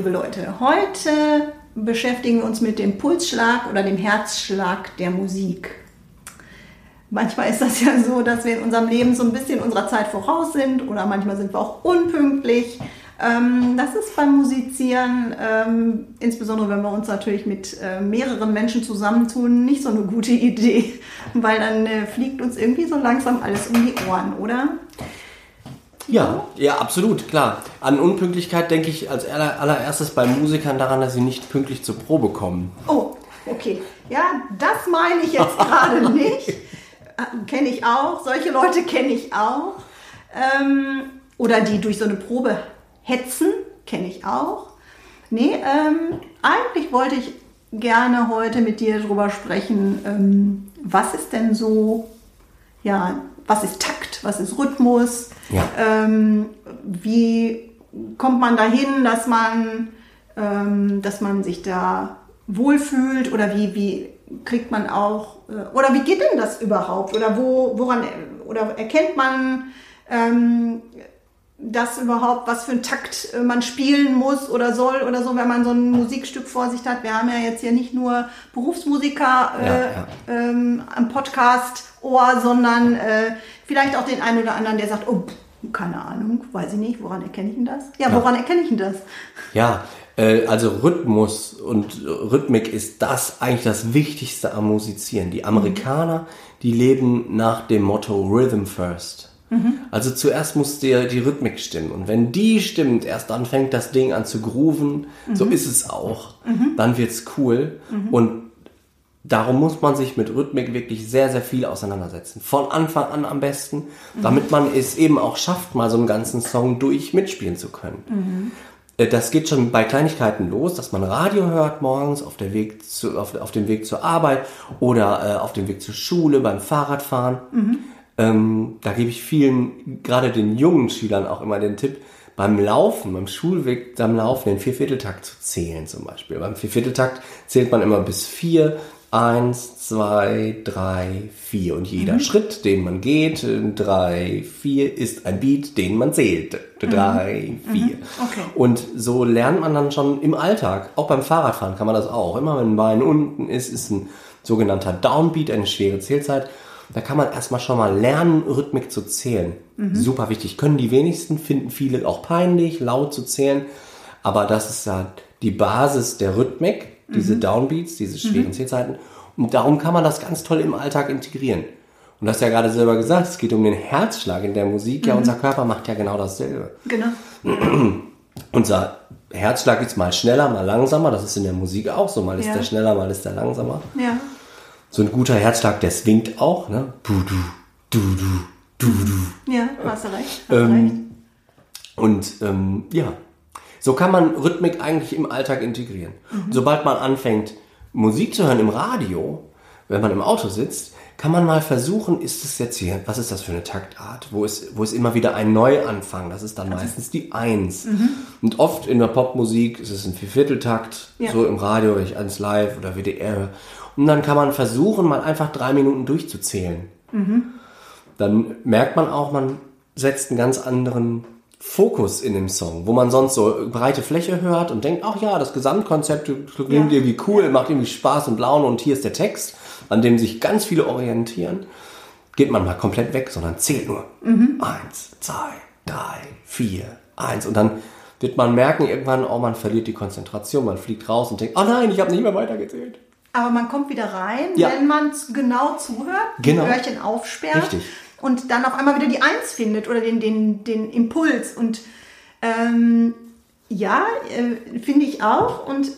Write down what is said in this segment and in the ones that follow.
Liebe Leute, heute beschäftigen wir uns mit dem Pulsschlag oder dem Herzschlag der Musik. Manchmal ist das ja so, dass wir in unserem Leben so ein bisschen unserer Zeit voraus sind oder manchmal sind wir auch unpünktlich. Ähm, das ist beim Musizieren, ähm, insbesondere wenn wir uns natürlich mit äh, mehreren Menschen zusammentun, nicht so eine gute Idee, weil dann äh, fliegt uns irgendwie so langsam alles um die Ohren, oder? Ja, ja, absolut, klar. An Unpünktlichkeit denke ich als allererstes bei Musikern daran, dass sie nicht pünktlich zur Probe kommen. Oh, okay. Ja, das meine ich jetzt gerade nicht. Kenne ich auch. Solche Leute kenne ich auch. Ähm, oder die durch so eine Probe hetzen, kenne ich auch. Nee, ähm, eigentlich wollte ich gerne heute mit dir darüber sprechen, ähm, was ist denn so, ja, was ist Takt, was ist Rhythmus, ja. ähm, wie kommt man dahin, dass man, ähm, dass man sich da wohlfühlt oder wie, wie kriegt man auch, äh, oder wie geht denn das überhaupt oder wo, woran, oder erkennt man, ähm, das überhaupt, was für einen Takt äh, man spielen muss oder soll oder so, wenn man so ein Musikstück vor sich hat. Wir haben ja jetzt hier nicht nur Berufsmusiker äh, ja, ja. Ähm, am Podcast-Ohr, sondern äh, vielleicht auch den einen oder anderen, der sagt, oh, keine Ahnung, weiß ich nicht, woran erkenne ich denn das? Ja, woran ja. erkenne ich denn das? Ja, äh, also Rhythmus und Rhythmik ist das eigentlich das Wichtigste am Musizieren. Die Amerikaner, die leben nach dem Motto Rhythm First. Mhm. Also zuerst muss dir die Rhythmik stimmen. Und wenn die stimmt, erst dann fängt das Ding an zu grooven. Mhm. So ist es auch. Mhm. Dann wird's cool. Mhm. Und darum muss man sich mit Rhythmik wirklich sehr, sehr viel auseinandersetzen. Von Anfang an am besten, mhm. damit man es eben auch schafft, mal so einen ganzen Song durch mitspielen zu können. Mhm. Das geht schon bei Kleinigkeiten los, dass man Radio hört morgens auf, der Weg zu, auf, auf dem Weg zur Arbeit oder äh, auf dem Weg zur Schule, beim Fahrradfahren. Mhm. Ähm, da gebe ich vielen, gerade den jungen Schülern auch immer den Tipp, beim Laufen, beim Schulweg, beim Laufen den Viervierteltakt zu zählen zum Beispiel. Beim Viervierteltakt zählt man immer bis vier. Eins, zwei, drei, vier. Und jeder mhm. Schritt, den man geht, drei, vier, ist ein Beat, den man zählt. Drei, mhm. vier. Mhm. Okay. Und so lernt man dann schon im Alltag, auch beim Fahrradfahren kann man das auch. Immer wenn ein Bein unten ist, ist ein sogenannter Downbeat, eine schwere Zählzeit. Da kann man erstmal schon mal lernen, Rhythmik zu zählen. Mhm. Super wichtig. Können die wenigsten, finden viele auch peinlich, laut zu zählen. Aber das ist ja die Basis der Rhythmik, diese mhm. Downbeats, diese schweren mhm. Zählzeiten. Und darum kann man das ganz toll im Alltag integrieren. Und du hast ja gerade selber gesagt, es geht um den Herzschlag in der Musik. Ja, mhm. unser Körper macht ja genau dasselbe. Genau. unser Herzschlag ist mal schneller, mal langsamer. Das ist in der Musik auch so. Mal ist ja. der schneller, mal ist der langsamer. Ja so ein guter Herzschlag, der swingt auch, ne? Du, du, du, du, du, du. Ja, hast du recht. Hast ähm, recht. Und ähm, ja, so kann man Rhythmik eigentlich im Alltag integrieren. Mhm. Sobald man anfängt, Musik zu hören im Radio, wenn man im Auto sitzt, kann man mal versuchen, ist es jetzt hier, was ist das für eine Taktart? Wo ist, wo ist immer wieder ein Neuanfang? Das ist dann also, meistens die Eins. Mhm. Und oft in der Popmusik ist es ein Viervierteltakt, ja. so im Radio, wenn ich ans Live oder WDR. Und dann kann man versuchen, mal einfach drei Minuten durchzuzählen. Mhm. Dann merkt man auch, man setzt einen ganz anderen Fokus in dem Song, wo man sonst so breite Fläche hört und denkt, ach ja, das Gesamtkonzept klingt ja. irgendwie cool, macht irgendwie Spaß und Laune und hier ist der Text, an dem sich ganz viele orientieren, geht man mal komplett weg, sondern zählt nur. Mhm. Eins, zwei, drei, vier, eins und dann wird man merken irgendwann, oh, man verliert die Konzentration, man fliegt raus und denkt, oh nein, ich habe nicht mehr weitergezählt. Aber man kommt wieder rein, ja. wenn man genau zuhört, genau. die Hörchen aufsperrt Richtig. Und dann auf einmal wieder die Eins findet oder den, den, den Impuls. Und ähm, ja, äh, finde ich auch. Und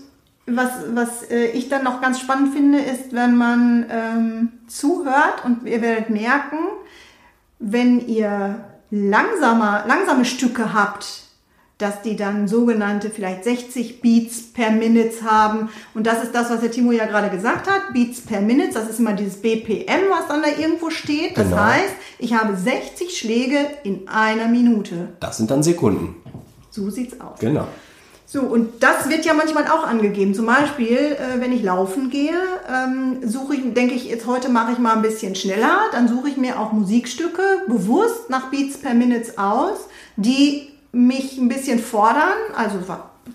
was, was äh, ich dann noch ganz spannend finde, ist, wenn man ähm, zuhört und ihr werdet merken, wenn ihr langsamer, langsame Stücke habt, dass die dann sogenannte vielleicht 60 Beats per Minute haben. Und das ist das, was der Timo ja gerade gesagt hat. Beats per Minute, das ist immer dieses BPM, was dann da irgendwo steht. Das Genau. heißt, ich habe 60 Schläge in einer Minute. Das sind dann Sekunden. So sieht's aus. Genau. So, und das wird ja manchmal auch angegeben. Zum Beispiel, äh, wenn ich laufen gehe, ähm, suche ich, denke ich, jetzt heute mache ich mal ein bisschen schneller. Dann suche ich mir auch Musikstücke bewusst nach Beats per Minute aus, die mich ein bisschen fordern. Also,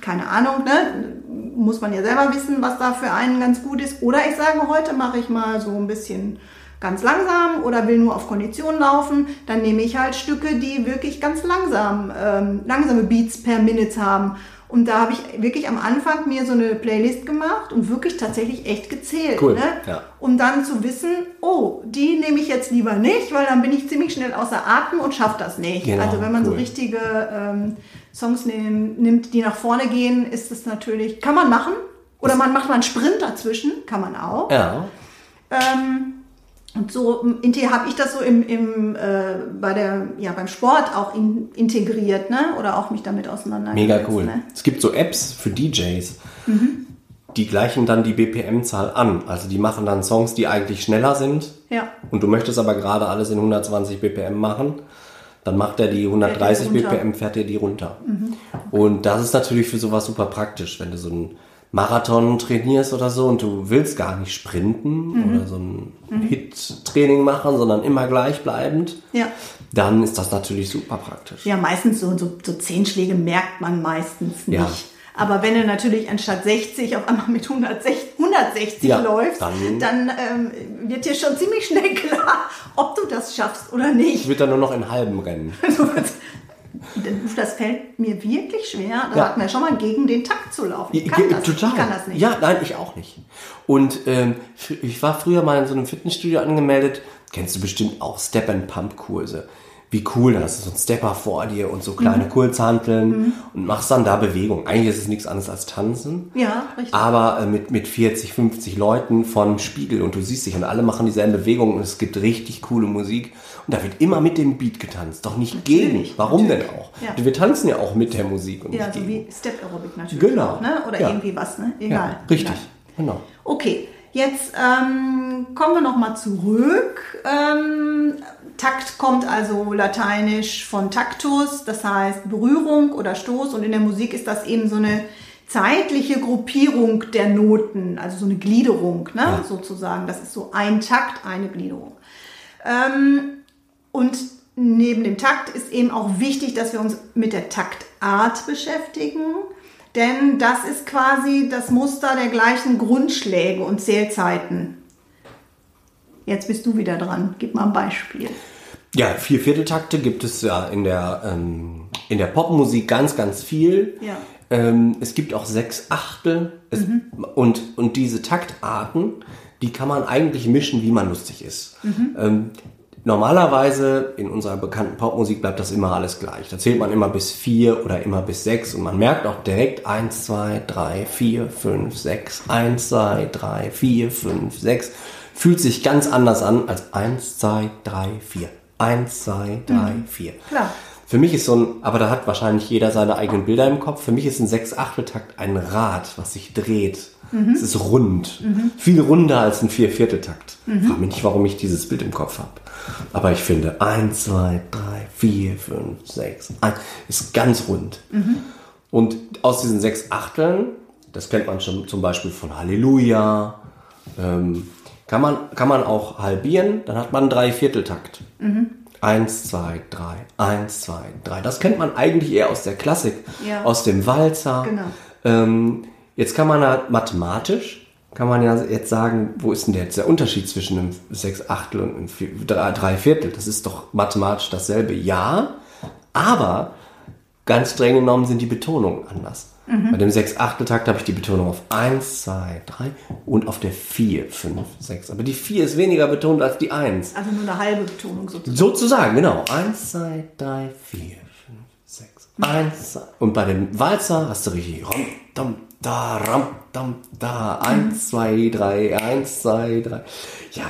keine Ahnung, ne? muss man ja selber wissen, was da für einen ganz gut ist. Oder ich sage, heute mache ich mal so ein bisschen ganz langsam oder will nur auf Kondition laufen, dann nehme ich halt Stücke, die wirklich ganz langsam, ähm, langsame Beats per Minute haben. Und da habe ich wirklich am Anfang mir so eine Playlist gemacht und wirklich tatsächlich echt gezählt. Cool, Ne? ja. Um dann zu wissen, oh, die nehme ich jetzt lieber nicht, weil dann bin ich ziemlich schnell außer Atem und schaffe das nicht. Genau, also wenn man so cool. richtige ähm, Songs nehm, nimmt, die nach vorne gehen, ist es natürlich, kann man machen. Oder man macht mal einen Sprint dazwischen, kann man auch. Ja. Ähm, und so habe ich das so im, im, äh, bei der, ja, beim Sport auch in, integriert, ne? Oder auch mich damit auseinandergesetzt. Mega cool. Ne? Es gibt so Apps für DJs, die gleichen dann die BPM-Zahl an. Also die machen dann Songs, die eigentlich schneller sind. Ja. Und du möchtest aber gerade alles in 120 BPM machen. Dann macht er die 130 Fährt. BPM, fährt er die runter. Und das ist natürlich für sowas super praktisch, wenn du so einen Marathon trainierst oder so und du willst gar nicht sprinten oder so ein Hit-Training machen, sondern immer gleichbleibend. Ja. Dann ist das natürlich super praktisch. Ja, meistens so, so, so zehn Schläge merkt man meistens nicht. Ja. Aber wenn du natürlich anstatt 60 auf einmal mit 160, 160 Ja, läufst, dann- dann, ähm, wird dir schon ziemlich schnell klar, ob du das schaffst oder nicht. Ich würde dann nur noch in halben rennen. Das fällt mir wirklich schwer. Da Ja. hatten wir schon mal gegen den Takt zu laufen. Ich kann, das, Total. ich kann das nicht. Ja, nein, ich auch nicht. Und ähm, ich war früher mal in so einem Fitnessstudio angemeldet. Kennst du bestimmt auch Step-and-Pump-Kurse. Wie cool, da hast du so einen Stepper vor dir und so kleine Mhm. Kurzhanteln und machst dann da Bewegung. Eigentlich ist es nichts anderes als Tanzen. Ja, richtig. Aber äh, mit, mit 40, 50 Leuten von Spiegel und du siehst dich und alle machen dieselben Bewegungen und es gibt richtig coole Musik. Und da wird immer mit dem Beat getanzt, doch nicht gegen. Natürlich, Warum natürlich. denn auch? Ja. Wir tanzen ja auch mit der Musik und Ja, so gegen. wie Step Aerobic natürlich. Genau. Auch, ne? Oder Ja. irgendwie was, ne? Egal. Ja, richtig. Genau. Okay, jetzt ähm, kommen wir nochmal zurück. Ähm, Takt kommt also lateinisch von Taktus, das heißt Berührung oder Stoß. Und in der Musik ist das eben so eine zeitliche Gruppierung der Noten, also so eine Gliederung, ne? Ja. sozusagen. Das ist so ein Takt, eine Gliederung. Ähm, und neben dem Takt ist eben auch wichtig, dass wir uns mit der Taktart beschäftigen. Denn das ist quasi das Muster der gleichen Grundschläge und Zählzeiten. Jetzt bist du wieder dran. Gib mal ein Beispiel. Ja, vier Vierteltakte gibt es ja in der, ähm, in der Popmusik ganz, ganz viel. Ja. Ähm, es gibt auch sechs Achtel. Es, und, und diese Taktarten, die kann man eigentlich mischen, wie man lustig ist. Ähm, normalerweise in unserer bekannten Popmusik bleibt das immer alles gleich. Da zählt man immer bis vier oder immer bis sechs und man merkt auch direkt eins, zwei, drei, vier, fünf, sechs, eins, zwei, drei, vier, fünf, sechs. Fühlt sich ganz anders an als eins, zwei, drei, vier. Eins, zwei, drei, vier. Klar. Für mich ist so ein, aber da hat wahrscheinlich jeder seine eigenen Bilder im Kopf. Für mich ist ein Sechs-Achtel-Takt ein Rad, was sich dreht. Es ist rund. Viel runder als ein Vier-Viertel-Takt. Frag mich nicht, warum ich dieses Bild im Kopf habe. Aber ich finde, eins, zwei, drei, vier, fünf, sechs, eins, ist ganz rund. Und aus diesen sechs Achteln, das kennt man schon zum Beispiel von Halleluja, ähm, kann, man, kann man auch halbieren, dann hat man einen Dreivierteltakt. Eins, zwei, drei, eins, zwei, drei. Das kennt man eigentlich eher aus der Klassik, Ja. aus dem Walzer. Genau. Ähm, jetzt kann man halt mathematisch, kann man ja jetzt sagen, wo ist denn jetzt der Unterschied zwischen einem Sechs Achtel und einem Vier- drei, drei Viertel? Das ist doch mathematisch dasselbe. Ja, aber ganz streng genommen sind die Betonungen anders. Bei dem Sechs-Achtel-Takt habe ich die Betonung auf 1, 2, 3 und auf der 4, 5, 6. Aber die 4 ist weniger betont als die 1. Also nur eine halbe Betonung sozusagen. Sozusagen, genau. 1, 2, 3, 4, 5, 6. 1, 2. Und bei dem Walzer hast du richtig ram, dam, da, ram, dam, da. 1, 2, 3, 1, 2, 3. Ja,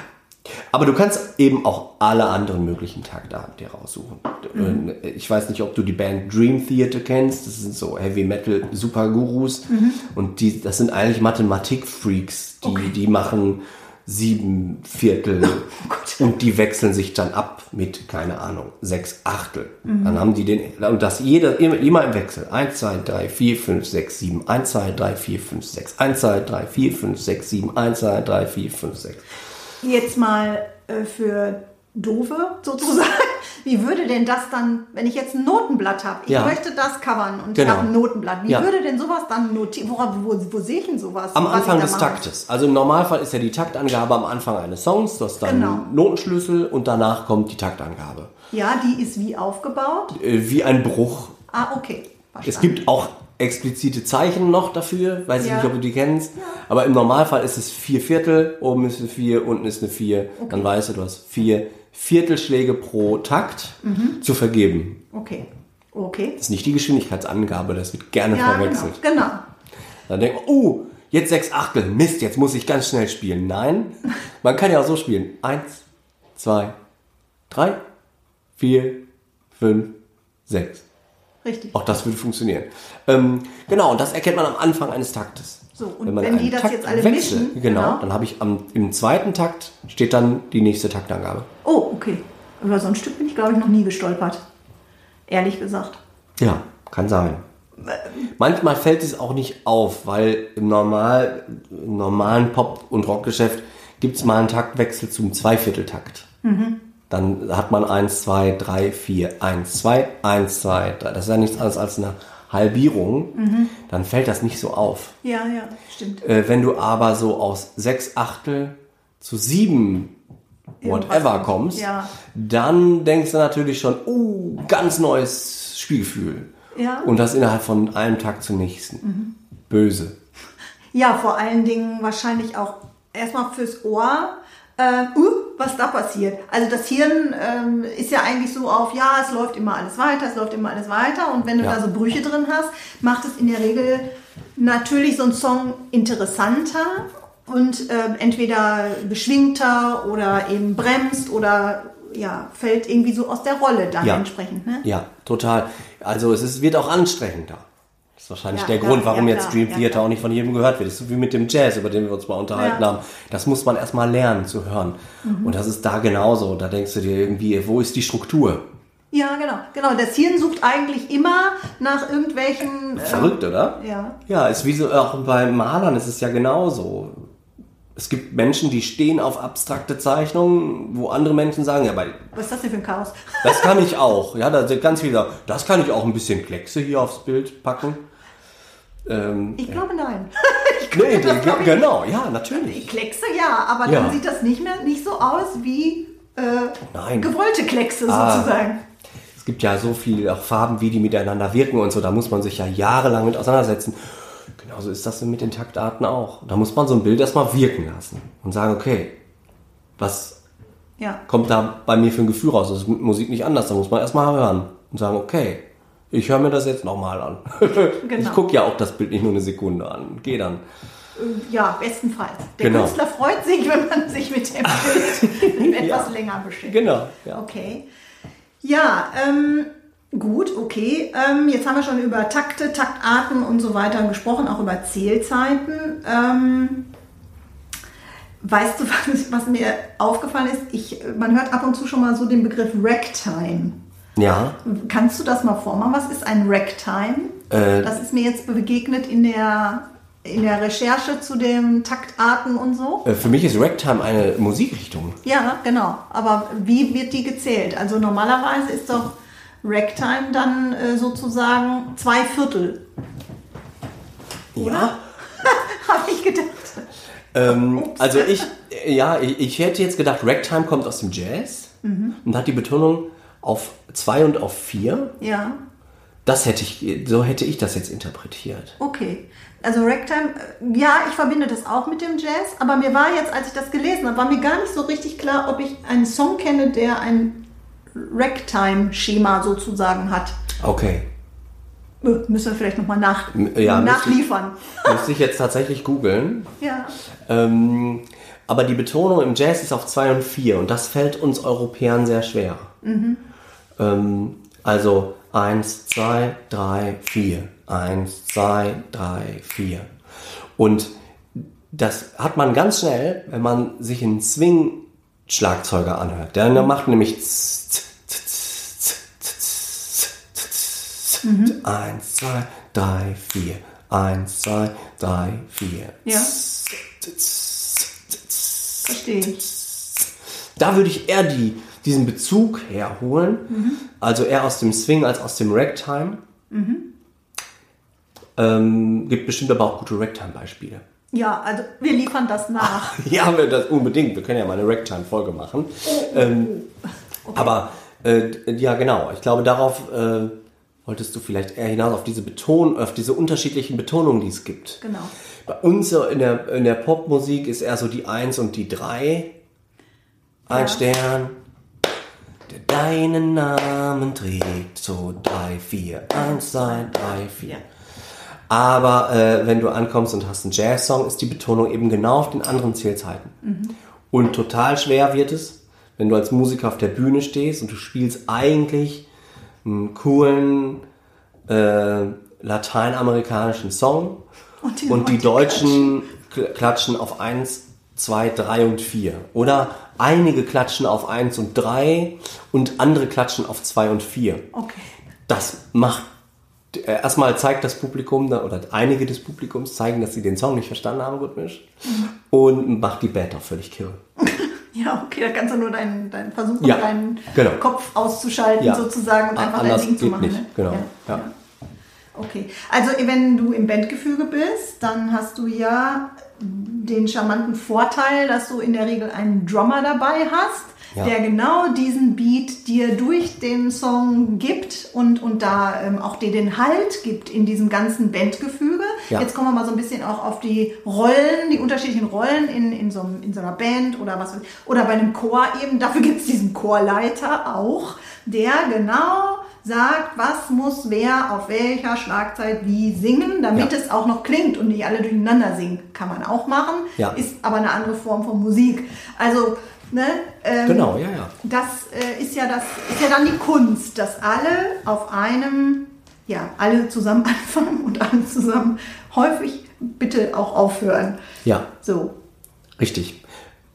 Aber du kannst eben auch alle anderen möglichen Taktarten dir raussuchen. Mhm. Äh, Ich weiß nicht, ob du die Band Dream Theater kennst. Das sind so Heavy Metal Supergurus. Mhm. Und die, das sind eigentlich Mathematikfreaks. Die, Okay. die machen sieben Viertel Oh und die wechseln sich dann ab mit, keine Ahnung, sechs Achtel. Mhm. Dann haben die den, und das jeder, immer, immer im Wechsel. Eins, zwei, drei, vier, fünf, sechs, sieben. Eins, zwei, drei, vier, fünf, sechs. Eins, zwei, drei, vier, fünf, sechs, sieben. Eins, zwei, drei, vier, fünf, sechs. Jetzt mal äh, für Dove sozusagen. Wie würde denn das dann, wenn ich jetzt ein Notenblatt habe, ich Ja. möchte das covern und ich Genau. habe ein Notenblatt, wie Ja. würde denn sowas dann notieren? Wo, wo, wo sehe ich denn sowas? Am ich Anfang des? Taktes. Also im Normalfall ist ja die Taktangabe am Anfang eines Songs, das ist dann Genau. Notenschlüssel und danach kommt die Taktangabe. Ja, die ist wie aufgebaut. Äh, Wie ein Bruch. Ah, okay. Es gibt auch explizite Zeichen noch dafür, weiß ich Ja. nicht, ob du die kennst. Aber im Normalfall ist es vier Viertel, oben ist eine vier, unten ist eine vier. Dann weißt du, du hast vier Viertelschläge pro Takt Mhm. zu vergeben. Okay. Okay. Das ist nicht die Geschwindigkeitsangabe, das wird gerne Ja, genau. verwechselt. genau. Dann denkt man, oh, jetzt sechs Achtel, Mist, jetzt muss ich ganz schnell spielen. Nein, man kann ja auch so spielen. Eins, zwei, drei, vier, fünf, sechs. Richtig. Auch das würde funktionieren. Ähm, genau, und das erkennt man am Anfang eines Taktes. So, und man wenn einen die das Takt jetzt alle wechselt, mischen, genau, genau. dann habe ich am, im zweiten Takt steht dann die nächste Taktangabe. Oh, okay. Über so ein Stück bin ich, glaube ich, noch nie gestolpert. Ehrlich gesagt. Ja, kann sein. Manchmal fällt es auch nicht auf, weil im, Normal, im normalen Pop- und Rockgeschäft gibt es mal einen Taktwechsel zum Zweivierteltakt. Dann hat man 1, 2, 3, 4, 1, 2, 1, 2, 3. Das ist ja nichts anderes als eine Halbierung. Dann fällt das nicht so auf. Ja, ja, stimmt. Äh, wenn du aber so aus 6 Achtel zu 7 Irgendwas whatever kommst, Ja. dann denkst du natürlich schon, uh, ganz neues Spielgefühl. Ja. Und das innerhalb von einem Tag zum nächsten. Böse. Ja, vor allen Dingen wahrscheinlich auch erstmal fürs Ohr, äh, uh, was da passiert. Also das Hirn ähm, ist ja eigentlich so auf, ja, es läuft immer alles weiter, es läuft immer alles weiter. Und wenn du Ja. da so Brüche drin hast, macht es in der Regel natürlich so einen Song interessanter und äh, entweder beschwingter oder eben bremst oder ja, fällt irgendwie so aus der Rolle dann Ja. entsprechend. Ne? Ja, total. Also es ist, wird auch anstrengender. Das ist wahrscheinlich Ja, der Grund, warum jetzt Dream Theater auch nicht von jedem gehört wird. Das ist so wie mit dem Jazz, über den wir uns mal unterhalten haben. Das muss man erstmal lernen zu hören. Mhm. Und das ist da genauso. Da denkst du dir irgendwie, wo ist die Struktur? Ja, genau. Genau. Das Hirn sucht eigentlich immer nach irgendwelchen. Verrückt, oder? Ja. Ja, ist wie so, auch bei Malern ist es ja genauso. Es gibt Menschen, die stehen auf abstrakte Zeichnungen, wo andere Menschen sagen, ja, bei Was ist das denn für ein Chaos? Das kann ich auch. Ja, da sind ganz viele, sagen, das kann ich auch ein bisschen Kleckse hier aufs Bild packen. Ähm, Ich glaube nein. nee, das glaub ich genau, ja, natürlich. Kleckse ja, aber dann Ja. sieht das nicht mehr nicht so aus wie äh, Nein. gewollte Kleckse Ah. sozusagen. Es gibt ja so viele auch Farben, wie die miteinander wirken und so. Da muss man sich ja jahrelang mit auseinandersetzen. Genauso ist das mit den Taktarten auch. Da muss man so ein Bild erstmal wirken lassen und sagen, okay, was Ja. kommt da bei mir für ein Gefühl raus? Das ist mit Musik nicht anders. Da muss man erstmal hören und sagen, okay, ich höre mir das jetzt nochmal an. Ich Genau. gucke ja auch das Bild nicht nur eine Sekunde an. Geh dann. Ja, bestenfalls. Der Genau. Künstler freut sich, wenn man sich mit dem Bild etwas Ja. länger beschäftigt. Genau. Ja. Okay. Ja, ähm, gut, okay. Ähm, jetzt haben wir schon über Takte, Taktarten und so weiter gesprochen, auch über Zählzeiten. Ähm, weißt du, was, was mir aufgefallen ist? Ich, man hört ab und zu schon mal so den Begriff Ragtime. Ja, Kannst du das mal vormachen? Was ist ein Ragtime? Äh, das ist mir jetzt begegnet in der, in der Recherche zu den Taktarten und so. äh, für mich ist Ragtime eine Musikrichtung. Ja, genau. Aber wie wird die gezählt? Also normalerweise ist doch Ragtime dann äh, sozusagen zwei Viertel. Ja. Habe ich gedacht. Ähm, also ich, ja, ich, ich hätte jetzt gedacht, Ragtime kommt aus dem Jazz Mhm. und hat die Betonung auf zwei und auf vier. Ja, Das hätte ich, so hätte ich das jetzt interpretiert. okay. Also Ragtime, äh, ja, ich verbinde das auch mit dem Jazz, aber mir war jetzt, als ich das gelesen habe, war mir gar nicht so richtig klar, ob ich einen Song kenne, der ein Ragtime-Schema sozusagen hat. Okay. Müssen wir vielleicht nochmal nach, ja, müsste ich- nachliefern. Müsste ich jetzt tatsächlich googeln. Ja. Ähm, Aber die Betonung im Jazz ist auf 2 und 4 und das fällt uns Europäern sehr schwer. Ähm, also 1, 2, 3, 4. 1, 2, 3, 4. Und das hat man ganz schnell, wenn man sich einen Swing-Schlagzeuger anhört. Der macht nämlich z- z- z- eins, zwei, drei, vier. Eins, zwei, drei, vier. Ja. Verstehe da würde ich eher die, diesen Bezug herholen, also eher aus dem Swing als aus dem Ragtime. Ähm, gibt bestimmt aber auch gute Ragtime-Beispiele. Ja, also wir liefern das nach. Ja, wir das unbedingt. Wir können ja mal eine Ragtime-Folge machen. Ähm, Aber äh, ja, genau. Ich glaube, darauf äh, wolltest du vielleicht eher hinaus auf diese Beton, auf diese unterschiedlichen Betonungen, die es gibt. Genau. Bei uns so in der, in der Popmusik ist eher so die 1 und die 3. Ein Ja. Stern, der deinen Namen trägt. So 3, 4. 1, 2, 3, 4. Ja. Aber äh, wenn du ankommst und hast einen Jazz-Song, ist die Betonung eben genau auf den anderen Zählzeiten. Und total schwer wird es, wenn du als Musiker auf der Bühne stehst und du spielst eigentlich einen coolen äh, lateinamerikanischen Song Und die und die Deutschen kl- klatschen auf 1, 2, 3 und 4. Oder einige klatschen auf 1 und 3 und andere klatschen auf 2 und 4 Okay. das macht äh, erstmal zeigt das Publikum oder einige des Publikums zeigen, dass sie den Song nicht verstanden haben rhythmisch und macht die Band auch völlig kirre. Ja, okay, da kannst du nur deinen, deinen versuchen, Ja, deinen genau. Kopf auszuschalten Ja. sozusagen und einfach dein anders Ding zu machen. Ne? genau, ja. Okay. Also wenn du im Bandgefüge bist, dann hast du ja den charmanten Vorteil, dass du in der Regel einen Drummer dabei hast, Ja. der genau diesen Beat dir durch den Song gibt und, und da ähm, auch dir den Halt gibt in diesem ganzen Bandgefüge. Ja. Jetzt kommen wir mal so ein bisschen auch auf die Rollen, die unterschiedlichen Rollen in, in, so, einem- in so einer Band oder was oder bei einem Chor eben. Dafür gibt es diesen Chorleiter auch, der genau sagt, was muss wer auf welcher Schlagzeit wie singen, damit Ja. es auch noch klingt und nicht alle durcheinander singen. Kann man auch machen, Ja. ist aber eine andere Form von Musik. Also, ne? Ähm, Genau, ja, ja. das äh, ist ja das ist ja dann die Kunst, dass alle auf einem, ja, alle zusammen anfangen und alle zusammen häufig bitte auch aufhören. Ja, So. richtig.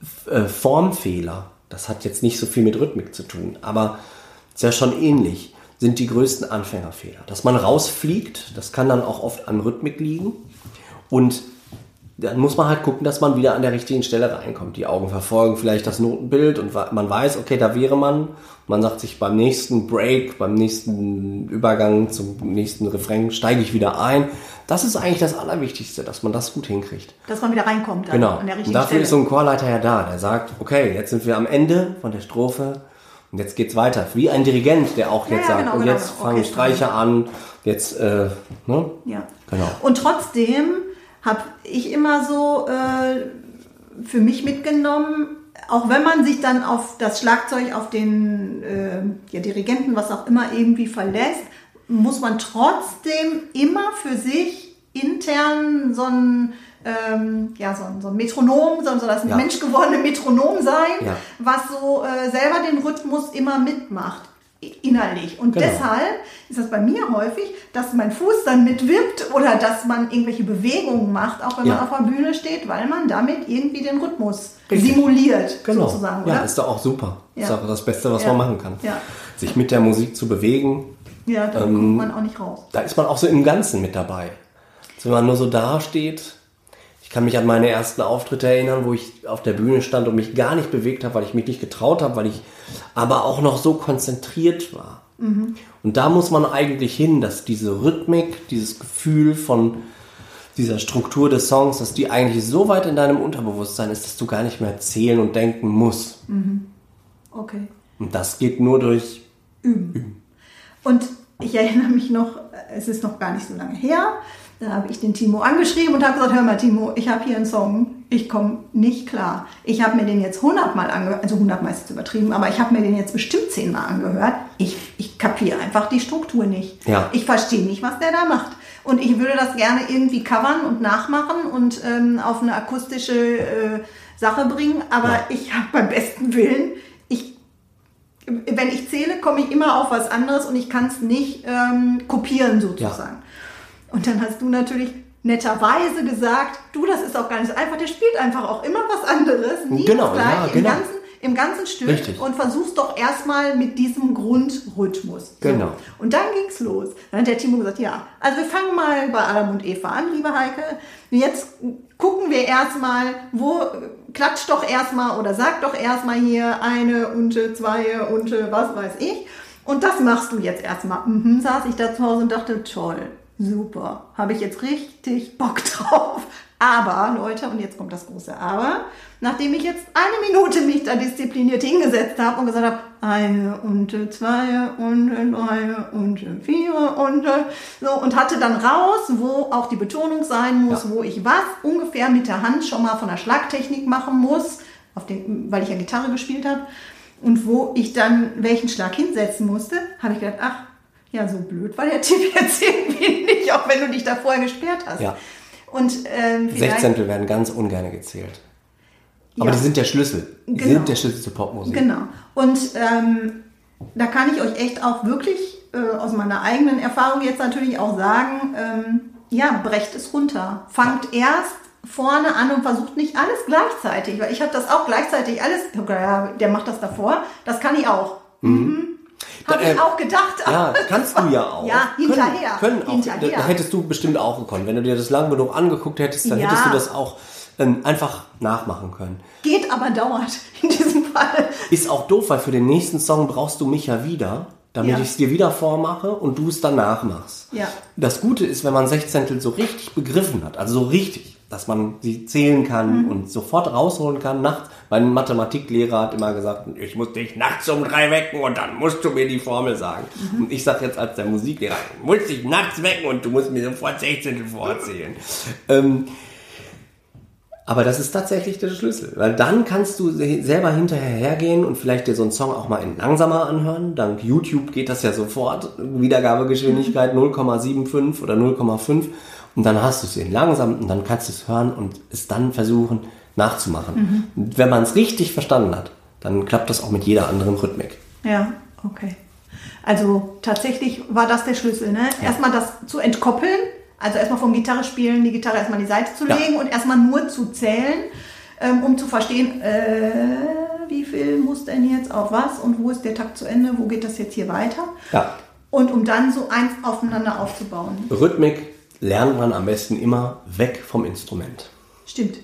F äh, Formfehler, das hat jetzt nicht so viel mit Rhythmik zu tun, aber ist ja schon ähnlich, sind die größten Anfängerfehler. Dass man rausfliegt, das kann dann auch oft an Rhythmik liegen und dann muss man halt gucken, dass man wieder an der richtigen Stelle reinkommt. Die Augen verfolgen vielleicht das Notenbild und man weiß, okay, da wäre man. Man sagt sich beim nächsten Break, beim nächsten Übergang zum nächsten Refrain steige ich wieder ein. Das ist eigentlich das Allerwichtigste, dass man das gut hinkriegt. Dass man wieder reinkommt dann Genau. an der Und richtigen dafür Stelle. ist so ein Chorleiter ja da, der sagt, okay, jetzt sind wir am Ende von der Strophe und jetzt geht's weiter. Wie ein Dirigent, der auch Ja, jetzt ja, sagt, genau, und genau, jetzt genau. fangen Orchester. Streicher an, jetzt, äh, ne? Ja. Genau. Und trotzdem habe ich immer so äh, für mich mitgenommen, auch wenn man sich dann auf das Schlagzeug, auf den äh, ja, Dirigenten, was auch immer, irgendwie verlässt, muss man trotzdem immer für sich intern so ein ähm, ja, so, ein- so ein Metronom, so, so das Ja. menschgewordene Metronom sein, Ja. was so äh, selber den Rhythmus immer mitmacht, innerlich. Und Genau. deshalb ist das bei mir häufig, dass mein Fuß dann mitwippt oder dass man irgendwelche Bewegungen macht, auch wenn Ja. man auf der Bühne steht, weil man damit irgendwie den Rhythmus Richtig. simuliert, Genau. sozusagen, ja, oder? ist doch auch super. Ist Ja. auch das Beste, was Ja. man machen kann. Ja. Sich mit der Musik zu bewegen, Ja, da Ähm, kommt man auch nicht raus. da ist man auch so im Ganzen mit dabei. Also wenn man nur so dasteht, kann mich an meine ersten Auftritte erinnern, wo ich auf der Bühne stand und mich gar nicht bewegt habe, weil ich mich nicht getraut habe, weil ich aber auch noch so konzentriert war. Und da muss man eigentlich hin, dass diese Rhythmik, dieses Gefühl von dieser Struktur des Songs, dass die eigentlich so weit in deinem Unterbewusstsein ist, dass du gar nicht mehr zählen und denken musst. Okay. Und das geht nur durch Und ich erinnere mich noch, es ist noch gar nicht so lange her, da habe ich den Timo angeschrieben und habe gesagt, hör mal Timo, ich habe hier einen Song, ich komme nicht klar. Ich habe mir den jetzt hundertmal angehört, also hundertmal ist jetzt übertrieben, aber ich habe mir den jetzt bestimmt zehnmal angehört. Ich, ich kapiere einfach die Struktur nicht. Ja. Ich verstehe nicht, was der da macht. Und ich würde das gerne irgendwie covern und nachmachen und ähm, auf eine akustische, äh, Sache bringen, aber Ja. ich habe beim besten Willen, ich, wenn ich zähle, komme ich immer auf was anderes und ich kann es nicht ähm, kopieren sozusagen. Und dann hast du natürlich netterweise gesagt, du, das ist auch gar nicht so einfach, der spielt einfach auch immer was anderes, nie Genau, das gleiche ja, im, genau. ganzen, im ganzen Stück Richtig. und versuchst doch erstmal mit diesem Grundrhythmus. So. Genau. Und dann ging's los. Dann hat der Timo gesagt, ja, also wir fangen mal bei Adam und Eva an, liebe Heike. Jetzt gucken wir erstmal, wo, klatsch doch erstmal oder sag doch erstmal hier eine und äh, zwei und äh, was weiß ich. Und das machst du jetzt erstmal. Mhm, saß ich da zu Hause und dachte, toll, super, habe ich jetzt richtig Bock drauf. Aber, Leute, und jetzt kommt das große Aber, nachdem ich jetzt eine Minute mich da diszipliniert hingesetzt habe und gesagt habe, eine und zwei und drei und vier und so und hatte dann raus, wo auch die Betonung sein muss, Ja. wo ich was ungefähr mit der Hand schon mal von der Schlagtechnik machen muss, auf den, weil ich ja Gitarre gespielt habe und wo ich dann welchen Schlag hinsetzen musste, habe ich gedacht, ach, ja, so blöd war der Tipp jetzt irgendwie nicht, auch wenn du dich da vorher gesperrt hast. Ja. Und ähm, Sechzehntel werden ganz ungern gezählt. Aber Ja. die sind der Schlüssel. Die Genau. sind der Schlüssel zur Popmusik. Genau. Und ähm, da kann ich euch echt auch wirklich äh, aus meiner eigenen Erfahrung jetzt natürlich auch sagen, ähm, ja, brecht es runter. Fangt erst vorne an und versucht nicht alles gleichzeitig, weil ich habe das auch gleichzeitig alles, ja, der macht das davor, das kann ich auch. Mhm. Habe Da, äh, ich auch gedacht. Ja, kannst du ja auch. Ja, hinterher. Können, können auch, Hinterher. Da hättest du bestimmt auch gekonnt. Wenn du dir das lang genug angeguckt hättest, dann Ja. hättest du das auch ähm, einfach nachmachen können. Geht aber dauert in diesem Fall. Ist auch doof, weil für den nächsten Song brauchst du mich ja wieder, damit Ja. ich es dir wieder vormache und du es danach machst. Ja. Das Gute ist, wenn man Sechzehntel so richtig begriffen hat, also so richtig, dass man sie zählen kann Mhm. und sofort rausholen kann. Nachts, mein Mathematiklehrer hat immer gesagt, ich muss dich nachts um drei wecken und dann musst du mir die Formel sagen. Mhm. Und ich sage jetzt als der Musiklehrer, du musst dich nachts wecken und du musst mir sofort Sechzehntel vorzählen. ähm, aber das ist tatsächlich der Schlüssel, weil dann kannst du se- selber hinterher hergehen und vielleicht dir so einen Song auch mal in langsamer anhören. Dank YouTube geht das ja sofort. Wiedergabegeschwindigkeit 0,75 oder 0,5 und dann hast du es in langsam und dann kannst du es hören und es dann versuchen nachzumachen. Und wenn man es richtig verstanden hat, dann klappt das auch mit jeder anderen Rhythmik. Ja, okay. Also tatsächlich war das der Schlüssel, ne? Erstmal das zu entkoppeln, also erstmal vom Gitarre spielen, die Gitarre erstmal an die Seite zu Ja. legen und erstmal nur zu zählen, ähm, um zu verstehen, äh, wie viel muss denn jetzt auf was und wo ist der Takt zu Ende, wo geht das jetzt hier weiter? Ja. Und um dann so eins aufeinander aufzubauen. Rhythmik lernt man am besten immer weg vom Instrument. Stimmt.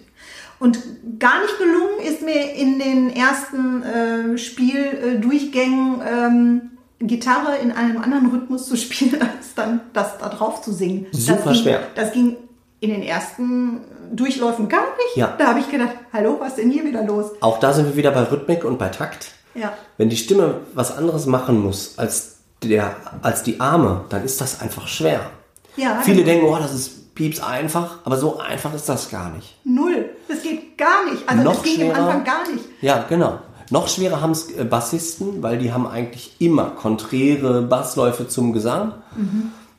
Und gar nicht gelungen ist mir in den ersten äh, Spieldurchgängen ähm, Gitarre in einem anderen Rhythmus zu spielen, als dann das da drauf zu singen. Super das ging, schwer. Das ging in den ersten Durchläufen gar nicht. Ja. Da habe ich gedacht, hallo, was ist denn hier wieder los? Auch da sind wir wieder bei Rhythmik und bei Takt. Ja. Wenn die Stimme was anderes machen muss als, der, als die Arme, dann ist das einfach schwer. Ja, Viele genau. denken, oh, das ist pieps einfach, aber so einfach ist das gar nicht. Null. Das geht gar nicht. Also Noch das ging am schwerer. Anfang gar nicht. Ja, genau. Noch schwerer haben es Bassisten, weil die haben eigentlich immer konträre Bassläufe zum Gesang.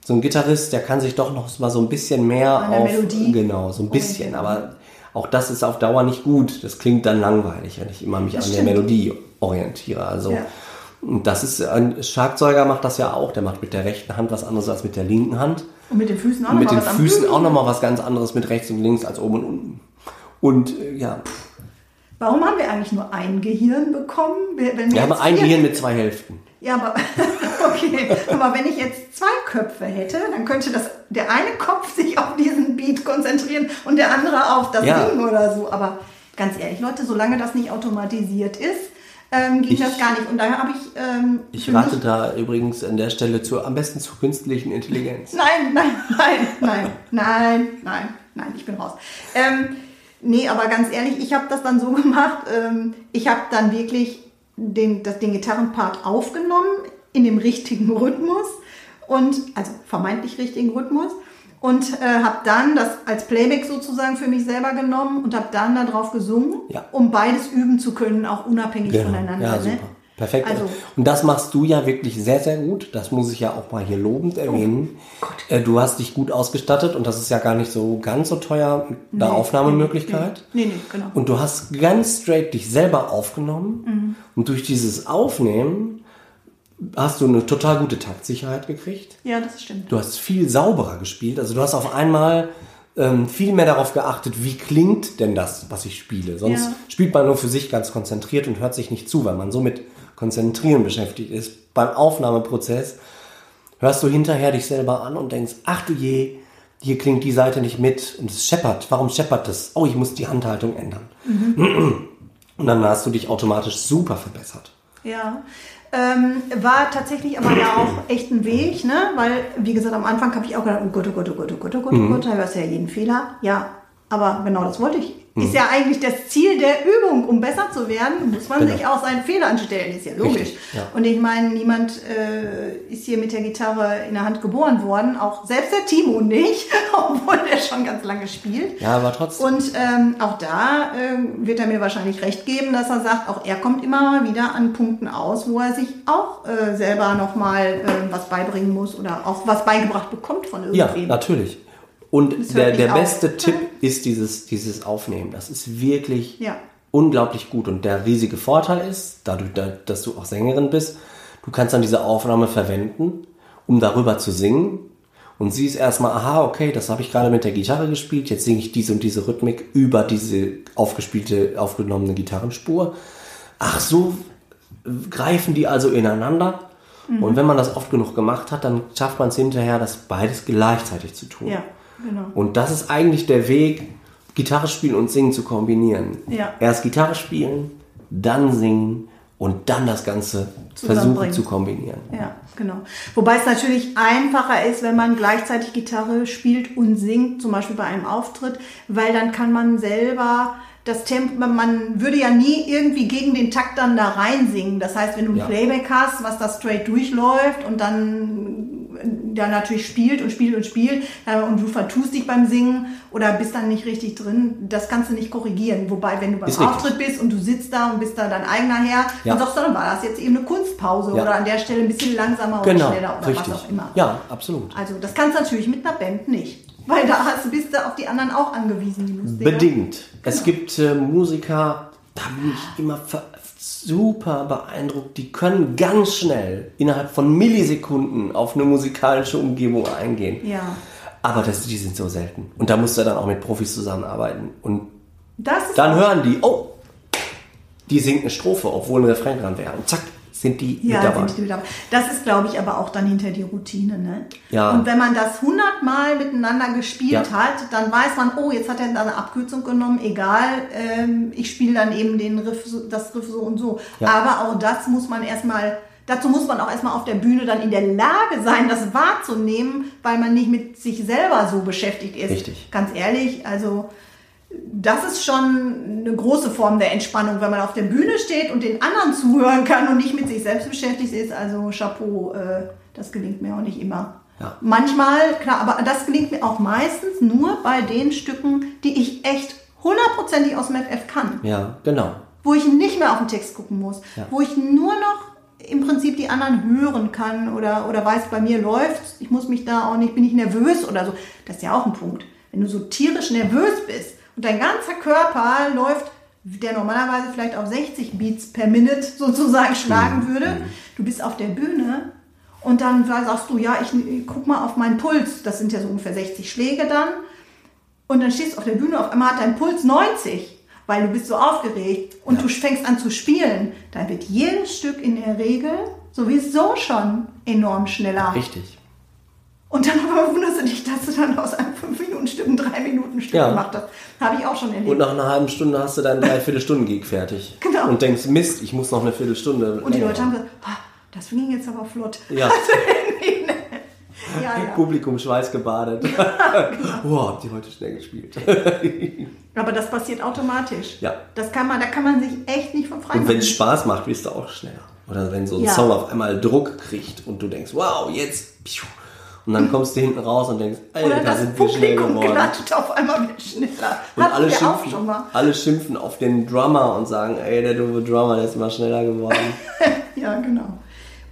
So ein Gitarrist, der kann sich doch noch mal so ein bisschen mehr An der auf Melodie genau, so ein bisschen, orientieren. aber auch das ist auf Dauer nicht gut. Das klingt dann langweilig, wenn ich immer mich Das an der stimmt. Melodie orientiere. Also Ja. das ist ein Schlagzeuger macht das ja auch, der macht mit der rechten Hand was anderes als mit der linken Hand. Und mit den Füßen auch Und mit noch den mal was Füßen auch noch mal was ganz anderes mit rechts und links als oben und unten. Und äh, ja, Warum haben wir eigentlich nur ein Gehirn bekommen? Wenn wir wir haben ein Gehirn mit zwei Hälften. Ja, aber okay. Aber wenn ich jetzt zwei Köpfe hätte, dann könnte das der eine Kopf sich auf diesen Beat konzentrieren und der andere auf das Ja. Ding oder so. Aber ganz ehrlich, Leute, solange das nicht automatisiert ist, ähm, ging Ich- das gar nicht. Und daher habe ich. Ähm, Ich rate da übrigens an der Stelle zur, am besten zur künstlichen Intelligenz. Nein, nein, nein, nein, nein, nein, nein, ich bin raus. Ähm, nee, aber ganz ehrlich, ich habe das dann so gemacht, ähm, ich habe dann wirklich den, das, den Gitarrenpart aufgenommen in dem richtigen Rhythmus und, also vermeintlich richtigen Rhythmus und äh, habe dann das als Playback sozusagen für mich selber genommen und habe dann darauf gesungen, Ja. um beides üben zu können, auch unabhängig Genau. voneinander. Ja, ne? super. Perfekt. Also, und das machst du ja wirklich sehr, sehr gut. Das muss ich ja auch mal hier lobend erwähnen. Äh, du hast dich gut ausgestattet und das ist ja gar nicht so ganz so teuer mit einer Aufnahmemöglichkeit. nee, nee, genau. Und du hast ganz straight dich selber aufgenommen Mhm. und durch dieses Aufnehmen hast du eine total gute Taktsicherheit gekriegt. ja, das stimmt. Du hast viel sauberer gespielt. Also du hast auf einmal ähm, viel mehr darauf geachtet, wie klingt denn das, was ich spiele. Sonst Ja. spielt man nur für sich ganz konzentriert und hört sich nicht zu, weil man so mit Konzentrieren beschäftigt ist. Beim Aufnahmeprozess hörst du hinterher dich selber an und denkst, ach du je, hier klingt die Seite nicht mit und es scheppert. Warum scheppert das? Oh, ich muss die Handhaltung ändern. Und dann hast du dich automatisch super verbessert. Ja. Ähm, war tatsächlich aber ja auch echt ein Weg, ne? Weil, wie gesagt, am Anfang habe ich auch gedacht, oh Gott, oh Gott, oh Gott, oh Gott, oh Gott, Mhm. oh Gott, da hörst du ja jeden Fehler. Ja, aber genau das wollte ich. Ist ja eigentlich das Ziel der Übung, um besser zu werden, muss man Genau. sich auch seinen Fehler anstellen, ist ja logisch. Richtig, ja. Und ich meine, niemand äh, ist hier mit der Gitarre in der Hand geboren worden, auch selbst der Timo nicht, obwohl der schon ganz lange spielt. Ja, aber trotzdem. Und ähm, auch da ähm, wird er mir wahrscheinlich recht geben, dass er sagt, auch er kommt immer mal wieder an Punkten aus, wo er sich auch äh, selber nochmal äh, was beibringen muss oder auch was beigebracht bekommt von Ja, irgendwem. natürlich. Und der, der nicht auf. beste Tipp ist dieses, dieses Aufnehmen. Das ist wirklich Ja. unglaublich gut. Und der riesige Vorteil ist, dadurch, da- dass du auch Sängerin bist, du kannst dann diese Aufnahme verwenden, um darüber zu singen. Und siehst erstmal, aha, okay, das habe ich gerade mit der Gitarre gespielt, jetzt singe ich diese und diese Rhythmik über diese aufgespielte, aufgenommene Gitarrenspur. Ach, so greifen die also ineinander. Mhm. Und wenn man das oft genug gemacht hat, dann schafft man es hinterher, das beides gleichzeitig zu tun. Ja, genau. Und das ist eigentlich der Weg, Gitarre spielen und singen zu kombinieren. Ja. Erst Gitarre spielen, dann singen und dann das Ganze versuchen zu kombinieren. Ja, genau. Wobei es natürlich einfacher ist, wenn man gleichzeitig Gitarre spielt und singt, zum Beispiel bei einem Auftritt, weil dann kann man selber das Tempo, man würde ja nie irgendwie gegen den Takt dann da rein singen. Das heißt, wenn du ein Ja. Playback hast, was da straight durchläuft und dann ja natürlich spielt und spielt und spielt äh, und du vertust dich beim Singen oder bist dann nicht richtig drin, das kannst du nicht korrigieren. Wobei, wenn du beim Ist richtig. Auftritt bist und du sitzt da und bist da dein eigener Herr, Ja. dann sagst du, dann war das jetzt eben eine Kunstpause Ja. oder an der Stelle ein bisschen langsamer oder Genau, schneller oder richtig. was auch immer. Ja, absolut. Also das kannst du natürlich mit einer Band nicht. Weil da hast, bist du auf die anderen auch angewiesen, die Musiker. Bedingt. Genau. Es gibt äh, Musiker, da bin ich immer ver super beeindruckt, die können ganz schnell innerhalb von Millisekunden auf eine musikalische Umgebung eingehen. Ja. Aber das, die sind so selten. Und da musst du dann auch mit Profis zusammenarbeiten. Und Dann hören die, oh, die singt eine Strophe, obwohl ein Refrain dran wäre. Und zack, sind die Ja, mit dabei. sind die mit dabei. Das ist, glaube ich, aber auch dann hinter die Routine. Ne? Ja. Und wenn man das hundertmal miteinander gespielt Ja. hat, dann weiß man, oh, jetzt hat er da eine Abkürzung genommen, egal, ähm, ich spiele dann eben den Riff, so- das Riff so und so. Ja. Aber auch das muss man erstmal, dazu muss man auch erstmal auf der Bühne dann in der Lage sein, das wahrzunehmen, weil man nicht mit sich selber so beschäftigt ist. Richtig. Ganz ehrlich, also das ist schon eine große Form der Entspannung, wenn man auf der Bühne steht und den anderen zuhören kann und nicht mit sich selbst beschäftigt ist. Also Chapeau, äh, das gelingt mir auch nicht immer. Ja. Manchmal, klar, aber das gelingt mir auch meistens nur bei den Stücken, die ich echt hundertprozentig aus dem FF kann. Ja, genau. Wo ich nicht mehr auf den Text gucken muss. Ja. Wo ich nur noch im Prinzip die anderen hören kann oder, oder weiß, bei mir läuft. Ich muss mich da auch nicht, bin ich nervös oder so. Das ist ja auch ein Punkt. Wenn du so tierisch nervös bist und dein ganzer Körper läuft, der normalerweise vielleicht auf 60 Beats per Minute sozusagen schlagen würde, du bist auf der Bühne und dann sagst du, ja, ich, guck mal auf meinen Puls. Das sind ja so ungefähr 60 Schläge dann. Und dann stehst du auf der Bühne, auf einmal hat dein Puls 90, weil du bist so aufgeregt und du fängst an zu spielen. Dann wird jedes Stück in der Regel sowieso schon enorm schneller. Richtig. Und dann aber wunderst du dich, dass du dann aus einem 5-Minuten-Stück ein 3-Minuten-Stück Ja. gemacht hast. Habe ich auch schon erlebt. Und nach einer halben Stunde hast du deinen Dreiviertelstunden-Gig fertig. Genau. Und denkst, Mist, ich muss noch eine Viertelstunde. Und die Leute haben gesagt, "Ah, das ging jetzt aber flott. Ja. Ja, ja. Publikum schweißgebadet. genau. wow, habt ihr heute schnell gespielt. Aber das passiert automatisch. Ja. Das kann man, da kann man sich echt nicht von frei Und wenn es Spaß macht, bist du auch schneller. Oder wenn so ein Ja. Song auf einmal Druck kriegt und du denkst, wow, jetzt. piu. Und dann kommst du hinten raus und denkst, Alter, das sind wir schnell geworden. klattet auf einmal mit schneller. Und Hatten alle schimpfen, schon mal. alle schimpfen auf den Drummer und sagen, ey, der doofe Drummer, der ist immer schneller geworden. Ja, genau.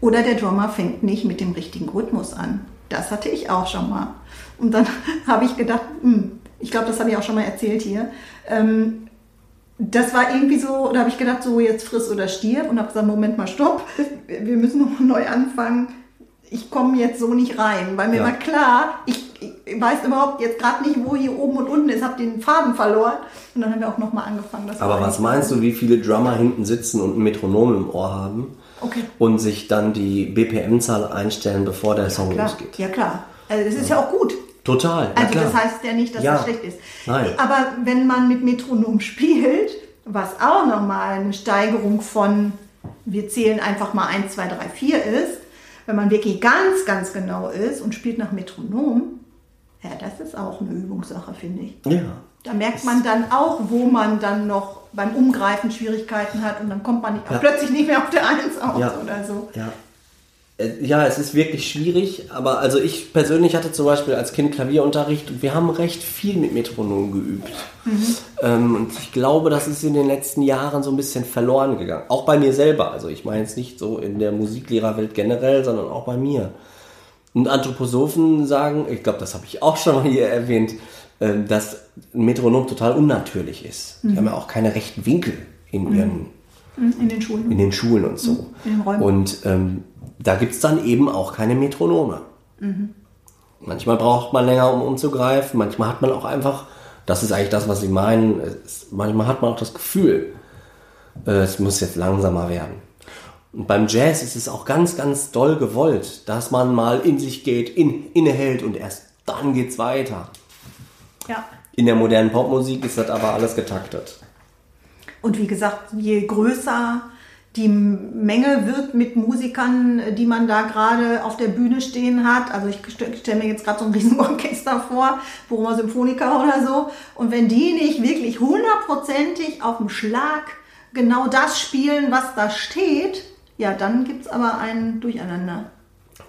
Oder der Drummer fängt nicht mit dem richtigen Rhythmus an. Das hatte ich auch schon mal. Und dann habe ich gedacht, hm, ich glaube, das habe ich auch schon mal erzählt hier. Ähm, das war irgendwie so, da habe ich gedacht, so jetzt friss oder stirb und habe gesagt, Moment mal, stopp, wir müssen nochmal neu anfangen. Ich komme jetzt so nicht rein, weil mir Ja. war klar, ich, ich weiß überhaupt jetzt gerade nicht, wo hier oben und unten ist, habe den Faden verloren. Und dann haben wir auch nochmal angefangen. Das Aber was meinst du, wie viele Drummer hinten sitzen und ein Metronom im Ohr haben Okay. und sich dann die BPM-Zahl einstellen, bevor der Song Klar, losgeht? ja klar. Also es ist ja auch gut. Total, Also klar. das heißt ja nicht, dass Ja. das schlecht ist. Nein. Aber wenn man mit Metronom spielt, was auch nochmal eine Steigerung von, wir zählen einfach mal 1, 2, 3, 4 ist, wenn man wirklich ganz, ganz genau ist und spielt nach Metronom, ja, das ist auch eine Übungssache, finde ich. ja. Da merkt man dann auch, wo man dann noch beim Umgreifen Schwierigkeiten hat und dann kommt man nicht, Ja. plötzlich nicht mehr auf der 1 aus Ja. oder so. Ja. Äh, Ja, es ist wirklich schwierig, aber also ich persönlich hatte zum Beispiel als Kind Klavierunterricht und wir haben recht viel mit Metronom geübt. Ähm, und ich glaube, das ist in den letzten Jahren so ein bisschen verloren gegangen. Auch bei mir selber. Also ich meine jetzt nicht so in der Musiklehrerwelt generell, sondern auch bei mir. Und Anthroposophen sagen, ich glaube, das habe ich auch schon mal hier erwähnt, ähm, dass ein Metronom total unnatürlich ist. Die haben ja auch keine rechten Winkel in ihren In den Schulen. in den Schulen und so. In den Räumen. Und ähm, da gibt es dann eben auch keine Metronome. Manchmal braucht man länger, um umzugreifen. Manchmal hat man auch einfach, das ist eigentlich das, was Sie meinen, es, manchmal hat man auch das Gefühl, äh, es muss jetzt langsamer werden. Und beim Jazz ist es auch ganz, ganz doll gewollt, dass man mal in sich geht, in, innehält und erst dann geht's weiter. Ja. In der modernen Popmusik ist das aber alles getaktet. Und wie gesagt, je größer die Menge wird mit Musikern, die man da gerade auf der Bühne stehen hat. Also ich stelle stell mir jetzt gerade so ein Riesenorchester vor, Bochumer Symphoniker oder so. Und wenn die nicht wirklich hundertprozentig auf dem Schlag genau das spielen, was da steht, ja, dann gibt's aber ein Durcheinander.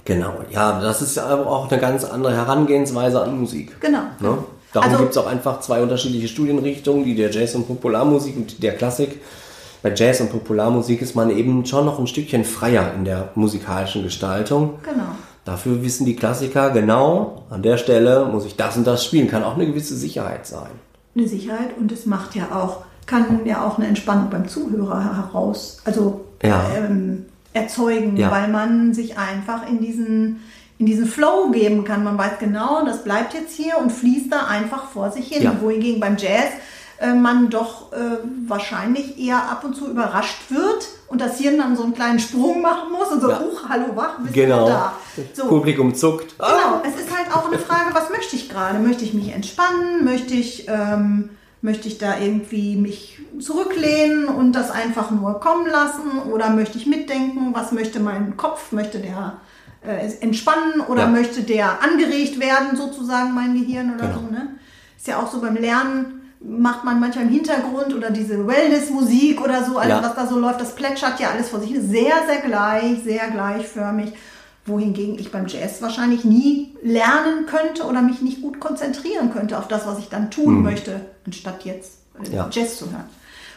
Genau, ja, das ist aber auch eine ganz andere Herangehensweise an Musik. Genau. Ne? Darum Also- gibt es auch einfach zwei unterschiedliche Studienrichtungen, die der Jazz- und Popularmusik und der Klassik. Bei Jazz und Popularmusik ist man eben schon noch ein Stückchen freier in der musikalischen Gestaltung. Genau. Dafür wissen die Klassiker genau, an der Stelle muss ich das und das spielen. Kann auch eine gewisse Sicherheit sein. eine Sicherheit und es macht ja auch, kann ja auch eine Entspannung beim Zuhörer heraus, also Ja. ähm, erzeugen, Ja. weil man sich einfach in diesen, in diesen Flow geben kann. Man weiß genau, das bleibt jetzt hier und fließt da einfach vor sich hin. Ja. Wohingegen beim Jazz äh, man doch äh, wahrscheinlich eher ab und zu überrascht wird und das Hirn dann so einen kleinen Sprung machen muss und so, Ja. huch, hallo, wach, bist Genau. du da. So. Publikum zuckt. Ah, Genau, es ist halt auch eine Frage, was möchte ich gerade? Möchte ich mich entspannen? Möchte ich, ähm, möchte ich da irgendwie mich zurücklehnen und das einfach nur kommen lassen? Oder möchte ich mitdenken? Was möchte mein Kopf? Möchte der äh, entspannen oder Ja. möchte der angeregt werden, sozusagen mein Gehirn oder Genau. so? Ne? Ist ja auch so beim Lernen macht man manchmal im Hintergrund oder diese Wellness-Musik oder so, alles Ja. was da so läuft, das plätschert ja alles vor sich. hin. Sehr, sehr gleich, sehr gleichförmig. Wohingegen ich beim Jazz wahrscheinlich nie lernen könnte oder mich nicht gut konzentrieren könnte auf das, was ich dann tun möchte, anstatt jetzt äh, Mhm. Ja. Jazz zu hören.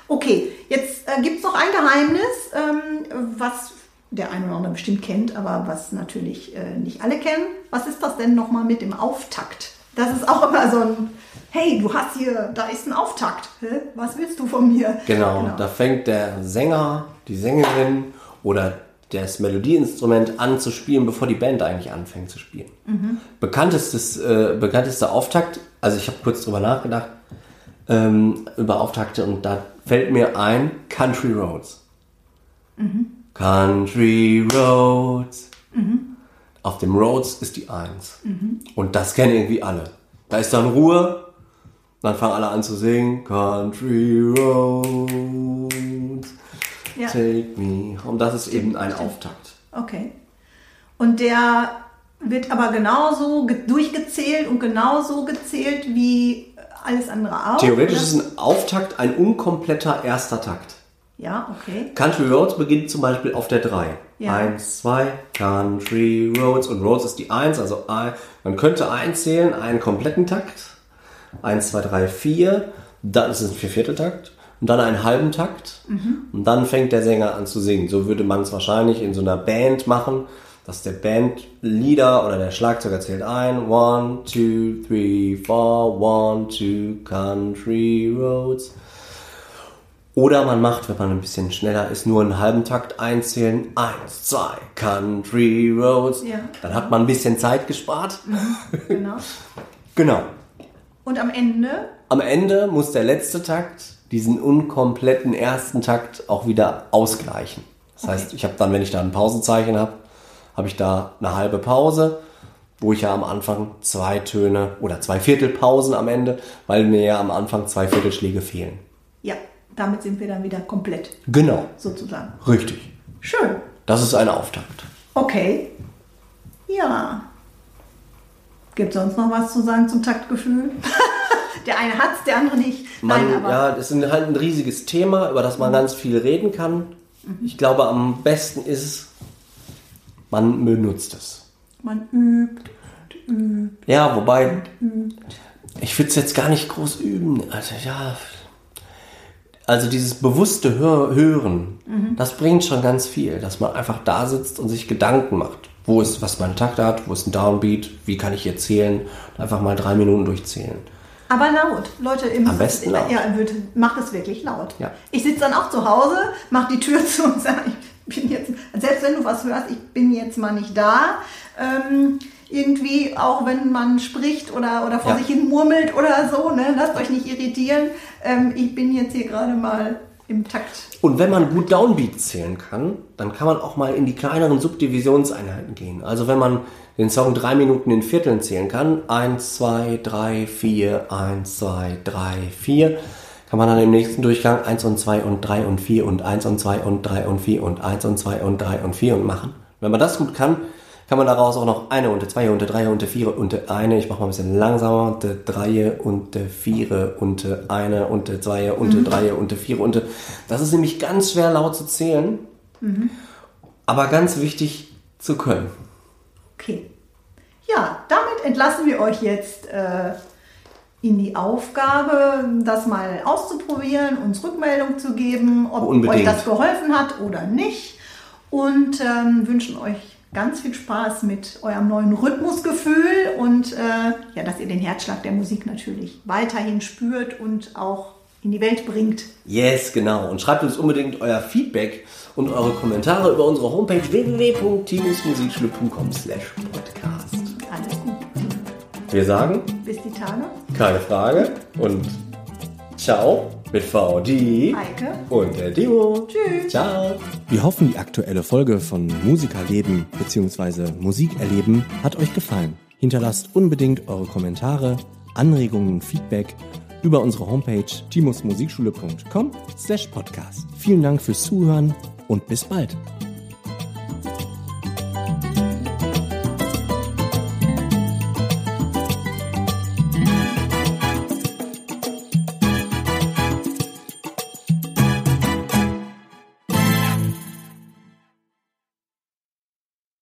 Okay, jetzt äh, gibt es noch ein Geheimnis, ähm, was der eine oder andere bestimmt kennt, aber was natürlich äh, nicht alle kennen. Was ist das denn nochmal mit dem Auftakt? Das ist auch immer so ein, hey, du hast hier, da ist ein Auftakt. Hä? Was willst du von mir? Genau, da fängt der Sänger, die Sängerin oder das Melodieinstrument an zu spielen, bevor die Band eigentlich anfängt zu spielen. Bekanntestes, äh, bekanntester Auftakt, also ich habe kurz drüber nachgedacht, ähm, über Auftakte und da fällt mir ein Country Roads. Country Roads. Auf dem Roads ist die Eins. Und das kennen irgendwie alle. Da ist dann Ruhe, dann fangen alle an zu singen. Country Roads, Ja. take me. Und das ist eben ein Auftakt. Okay. Und der wird aber genauso ge- durchgezählt und genauso gezählt wie alles andere auch. Theoretisch oder? ist ein Auftakt ein unkompletter erster Takt. Ja, okay. Country Roads beginnt zum Beispiel auf der 3. Ja. Eins, zwei, Country Roads. Und Roads ist die 1, also ein- man könnte einzählen, einen kompletten Takt. 1, 2, 3, 4. Dann ist es ein Viervierteltakt. Und dann einen halben Takt. Und dann fängt der Sänger an zu singen. So würde man es wahrscheinlich in so einer Band machen, dass der Bandleader oder der Schlagzeuger zählt ein. One, two, three, four, one, two, Country Roads. Oder man macht, wenn man ein bisschen schneller ist, nur einen halben Takt einzählen. Eins, zwei, Country Roads. Ja. Dann hat man ein bisschen Zeit gespart. Genau. Genau. Und am Ende, Am Ende muss der letzte Takt diesen unkompletten ersten Takt auch wieder ausgleichen. Das heißt, ich habe dann, wenn ich da ein Pausenzeichen habe, habe ich da eine halbe Pause, wo ich ja am Anfang zwei Töne oder zwei Viertelpausen am Ende, weil mir ja am Anfang zwei Viertelschläge fehlen. ja, damit sind wir dann wieder komplett, Genau, sozusagen. richtig. Schön. Das ist ein Auftakt. Okay. Ja. Gibt sonst noch was zu sagen zum Taktgefühl? der eine hat's, der andere nicht. Man, Nein, aber ja, das ist halt ein riesiges Thema, über das man ganz viel reden kann. Ich glaube, am besten ist es, man benutzt es. man übt. Ja, wobei, ich würde es jetzt gar nicht groß üben. Also ja, also dieses bewusste Hör Hören, das bringt schon ganz viel, dass man einfach da sitzt und sich Gedanken macht. Wo ist, was meine Takte hat, wo ist ein Downbeat, wie kann ich hier zählen? Einfach mal drei Minuten durchzählen. Aber laut. Leute, müsst Am besten laut. Ja, macht es wirklich laut. Ja. Ich sitze dann auch zu Hause, mach die Tür zu und sage, ich bin jetzt, selbst wenn du was hörst, ich bin jetzt mal nicht da. Ähm, irgendwie, auch wenn man spricht oder, oder vor Ja. sich hin murmelt oder so, ne, lasst euch nicht irritieren. Ähm, ich bin jetzt hier gerade mal im Takt. Und wenn man gut Downbeat zählen kann, dann kann man auch mal in die kleineren Subdivisionseinheiten gehen. Also wenn man den Song drei Minuten in Vierteln zählen kann, eins, zwei, drei, vier, eins, zwei, drei, vier, kann man dann im nächsten Durchgang eins und zwei und drei und vier und eins und zwei und drei und vier und eins und zwei und drei und vier und machen. Wenn man das gut kann, kann man daraus auch noch eine und zwei und drei und vier und eine, ich mache mal ein bisschen langsamer, und drei und vier und eine und zwei und drei und vier und das ist nämlich ganz schwer laut zu zählen, aber ganz wichtig zu können. Okay. Ja, damit entlassen wir euch jetzt äh, in die Aufgabe, das mal auszuprobieren, uns Rückmeldung zu geben, ob Unbedingt. euch das geholfen hat oder nicht. Und ähm, wünschen euch ganz viel Spaß mit eurem neuen Rhythmusgefühl und äh, ja, dass ihr den Herzschlag der Musik natürlich weiterhin spürt und auch in die Welt bringt. Yes, genau. Und schreibt uns unbedingt euer Feedback und eure Kommentare über unsere Homepage www.timusmusikschule.com slash podcast. Alles gut. Wir sagen, Bis die Tage. keine Frage und ciao mit VD Heike. und der Timo. Tschüss. Ciao. Wir hoffen, die aktuelle Folge von Musikerleben bzw. Musikerleben hat euch gefallen. Hinterlasst unbedingt eure Kommentare, Anregungen und Feedback über unsere Homepage timusmusikschule.com slash podcast. Vielen Dank fürs Zuhören und bis bald.